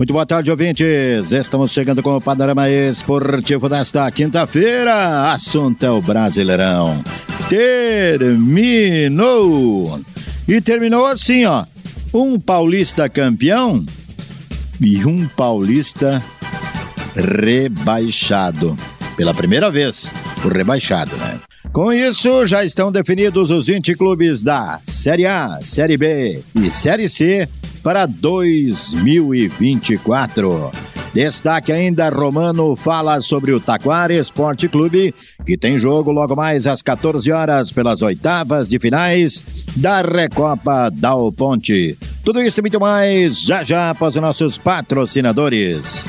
Muito boa tarde, ouvintes. Estamos chegando com o panorama esportivo desta quinta-feira. Assunto é o Brasileirão. Terminou! E terminou assim, ó. Um paulista campeão e um paulista rebaixado. Pela primeira vez, o rebaixado, né? Com isso, já estão definidos os 20 clubes da Série A, Série B e Série C para 2024. Destaque ainda, Romano fala sobre o Taquara Esporte Clube, que tem jogo logo mais às 14 horas pelas oitavas de finais da Recopa Dal Ponte. Tudo isso e muito mais já já após os nossos patrocinadores.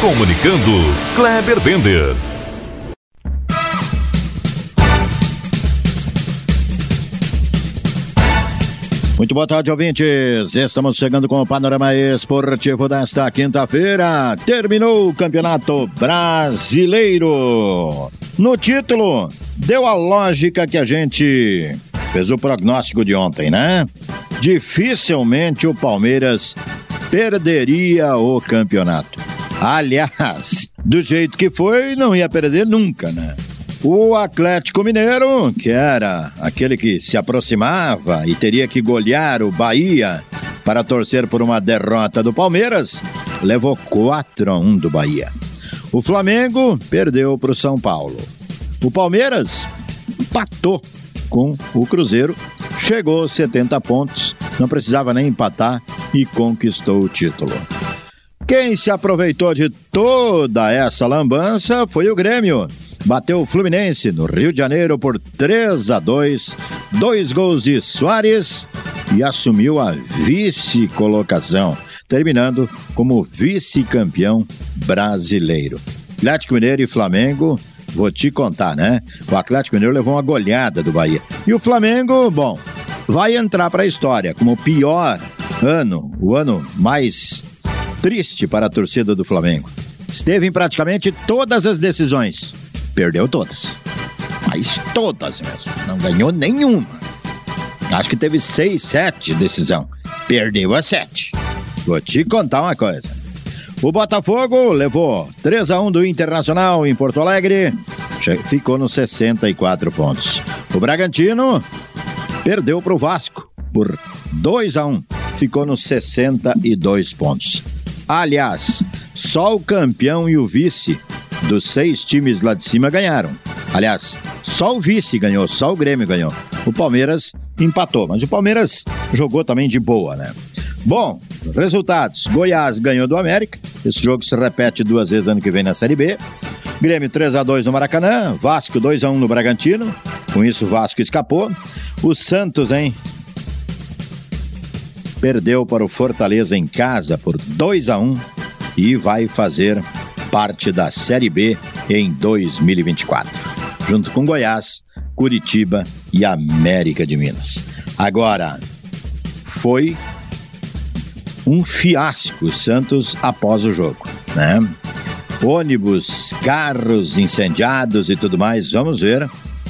Comunicando, Kleber Bender. Muito boa tarde, ouvintes. Estamos chegando com o panorama esportivo desta quinta-feira. Terminou o Campeonato Brasileiro. No título, deu a lógica que a gente fez o prognóstico de ontem, né? Dificilmente o Palmeiras perderia o campeonato. Aliás, do jeito que foi, não ia perder nunca, né? O Atlético Mineiro, que era aquele que se aproximava e teria que golear o Bahia para torcer por uma derrota do Palmeiras, levou 4 a 1 do Bahia. O Flamengo perdeu para o São Paulo. O Palmeiras empatou com o Cruzeiro, chegou aos 70 pontos, não precisava nem empatar e conquistou o título. Quem se aproveitou de toda essa lambança foi o Grêmio. Bateu o Fluminense no Rio de Janeiro por 3 a 2, dois gols de Soares e assumiu a vice-colocação, terminando como vice-campeão brasileiro. Atlético Mineiro e Flamengo, vou te contar, né? O Atlético Mineiro levou uma goleada do Bahia. E o Flamengo, bom, vai entrar para a história como o pior ano, o ano mais triste para a torcida do Flamengo. Esteve em praticamente todas as decisões. Perdeu todas. Mas todas mesmo. Não ganhou nenhuma. Acho que teve seis, sete decisão. Perdeu a sete. Vou te contar uma coisa. O Botafogo levou 3 a 1 do Internacional em Porto Alegre, ficou nos 64 pontos. O Bragantino perdeu para o Vasco por 2 a 1 ficou nos 62 pontos. Aliás, só o campeão e o vice dos seis times lá de cima ganharam. Aliás, só o vice ganhou, só o Grêmio ganhou. O Palmeiras empatou, mas o Palmeiras jogou também de boa, né? Bom, resultados: Goiás ganhou do América. Esse jogo se repete duas vezes ano que vem na Série B. Grêmio 3 a 2 no Maracanã, Vasco 2 a 1 no Bragantino. Com isso o Vasco escapou. O Santos, hein? Perdeu para o Fortaleza em casa por 2 a 1 e vai fazer parte da Série B em 2024, junto com Goiás, Curitiba e América de Minas. Agora, foi um fiasco o Santos após o jogo, né? Ônibus, carros incendiados e tudo mais, vamos ver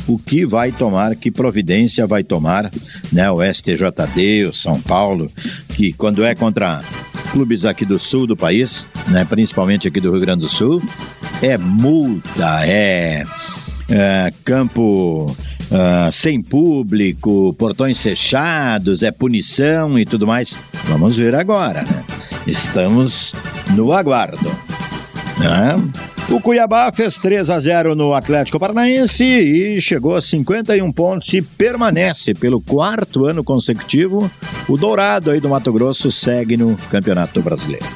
o que vai tomar, que providência vai tomar, né? O STJD, o São Paulo, que quando é contra clubes aqui do sul do país, né? Principalmente aqui do Rio Grande do Sul, é multa, é, é campo Uh, sem público, portões fechados, é punição e tudo mais. Vamos ver agora, né? Estamos no aguardo. É. O Cuiabá fez 3 a 0 no Atlético Paranaense e chegou a 51 pontos e permanece pelo quarto ano consecutivo. O Dourado aí do Mato Grosso segue no Campeonato Brasileiro.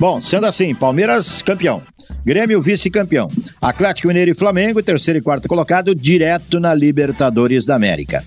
Bom, sendo assim, Palmeiras campeão. Grêmio vice-campeão. Atlético Mineiro e Flamengo, terceiro e quarto colocado, direto na Libertadores da América.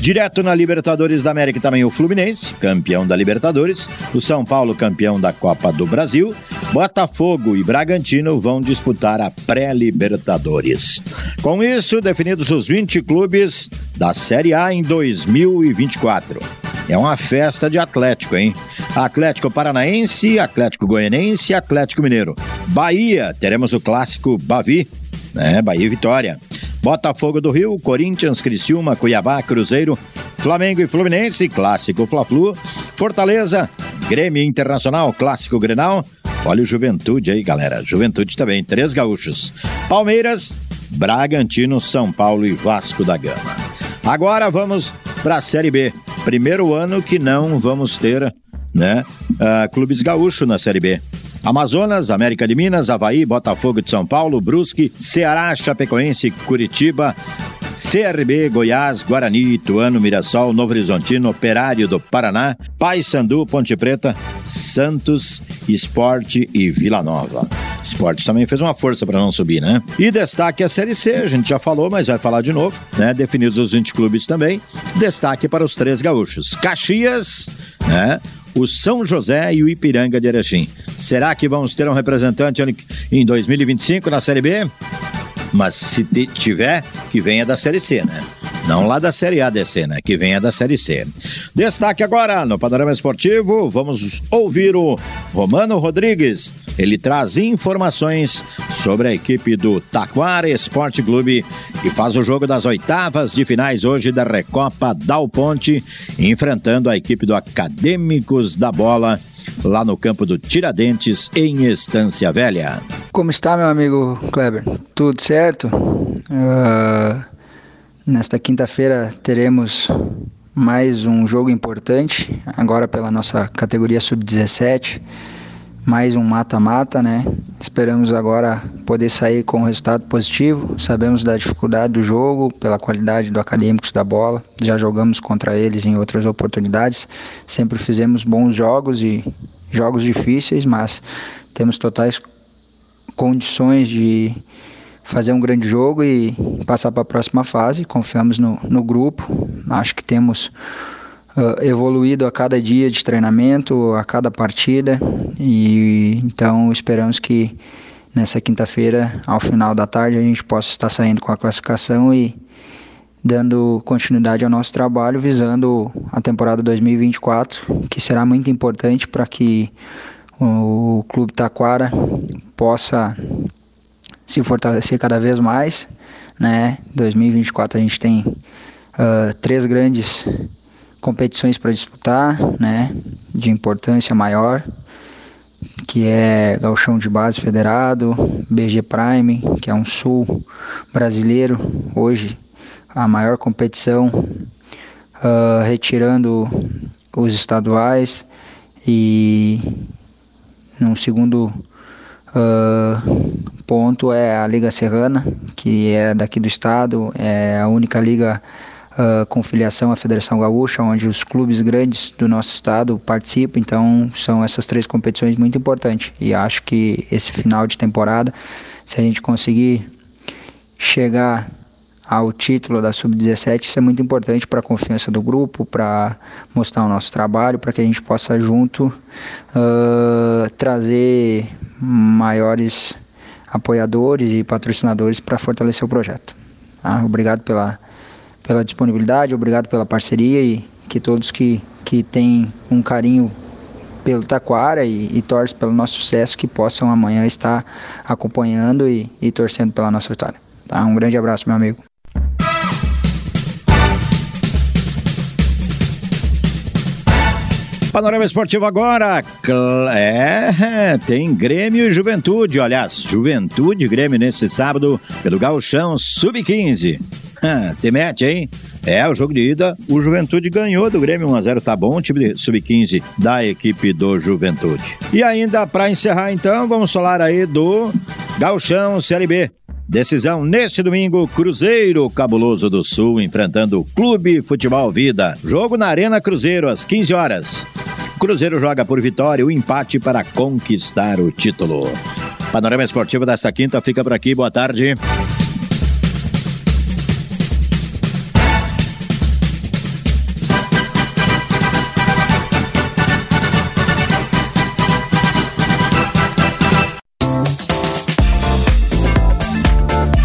Direto na Libertadores da América também o Fluminense, campeão da Libertadores, o São Paulo, campeão da Copa do Brasil, Botafogo e Bragantino vão disputar a pré-Libertadores. Com isso, definidos os 20 clubes da Série A em 2024. É uma festa de Atlético, hein? Atlético Paranaense, Atlético Goianense, Atlético Mineiro. Bahia, teremos o clássico Bavi, né? Bahia e Vitória. Botafogo do Rio, Corinthians, Criciúma, Cuiabá, Cruzeiro, Flamengo e Fluminense, clássico Fla-Flu, Fortaleza, Grêmio Internacional, clássico Grenal. Olha o Juventude aí, galera. Juventude também, três gaúchos. Palmeiras, Bragantino, São Paulo e Vasco da Gama. Agora vamos para a Série B. Primeiro ano que não vamos ter, né, uh, clubes gaúchos na Série B. Amazonas, América de Minas, Havaí, Botafogo de São Paulo, Brusque, Ceará, Chapecoense, Curitiba, CRB, Goiás, Guarani, Ituano, Mirassol, Novo Horizontino, Operário do Paraná, Paysandu, Ponte Preta, Santos, Esporte e Vila Nova. Esporte também fez uma força para não subir, né? E destaque a Série C, a gente já falou, mas vai falar de novo, né? Definidos os 20 clubes também. Destaque para os três gaúchos. Caxias, né? o São José e o Ipiranga de Erechim. Será que vamos ter um representante em 2025 na Série B? Mas se tiver, que venha da Série C, né? Não lá da Série A DC, né? Que venha da Série C. Destaque agora no Panorama Esportivo, vamos ouvir o Romano Rodrigues. Ele traz informações sobre a equipe do Taquara Esporte Clube, que faz o jogo das oitavas de finais hoje da Recopa Dal Ponte, enfrentando a equipe do Acadêmicos da Bola lá no campo do Tiradentes, em Estância Velha. Como está, meu amigo Kleber? Tudo certo? Uh, Nesta quinta-feira teremos mais um jogo importante, agora pela nossa categoria sub-17, mais um mata-mata, né? Esperamos agora poder sair com um resultado positivo. Sabemos da dificuldade do jogo, pela qualidade do Acadêmicos da bola. Já jogamos contra eles em outras oportunidades. Sempre fizemos bons jogos e jogos difíceis, mas temos totais condições de fazer um grande jogo e passar para a próxima fase. Confiamos no, no grupo, acho que temos uh, evoluído a cada dia de treinamento, a cada partida, e então esperamos que nessa quinta-feira, ao final da tarde, a gente possa estar saindo com a classificação e dando continuidade ao nosso trabalho, visando a temporada 2024, que será muito importante para que o Clube Taquara possa se fortalecer cada vez mais. Né? 2024 a gente tem uh, três grandes competições para disputar, né? de importância maior, que é Galchão de Base Federado, BG Prime, que é um sul brasileiro, hoje a maior competição, uh, retirando os estaduais e no segundo uh, ponto é a Liga Serrana, que é daqui do estado, é a única liga uh, com filiação à Federação Gaúcha, onde os clubes grandes do nosso estado participam. Então, são essas três competições muito importantes. E acho que esse final de temporada, se a gente conseguir chegar ao título da Sub-17, isso é muito importante para a confiança do grupo, para mostrar o nosso trabalho, para que a gente possa junto uh, trazer maiores apoiadores e patrocinadores para fortalecer o projeto. Tá? Obrigado pela, pela disponibilidade, obrigado pela parceria e que todos que, que têm um carinho pelo Taquara e, e torcem pelo nosso sucesso que possam amanhã estar acompanhando e, e torcendo pela nossa vitória. Tá? Um grande abraço, meu amigo. Panorama Esportivo agora. É, tem Grêmio e Juventude. Aliás, Juventude e Grêmio nesse sábado pelo Gauchão Sub-15. Te mete, hein? É, o jogo de ida, o Juventude ganhou do Grêmio 1x0, tá bom, time sub-15 da equipe do Juventude. E ainda para encerrar então, vamos falar aí do Galchão Série B. Decisão neste domingo, Cruzeiro Cabuloso do Sul enfrentando o Clube Futebol Vida. Jogo na Arena Cruzeiro às 15 horas. Cruzeiro joga por vitória o empate para conquistar o título. Panorama Esportivo desta quinta fica por aqui. Boa tarde.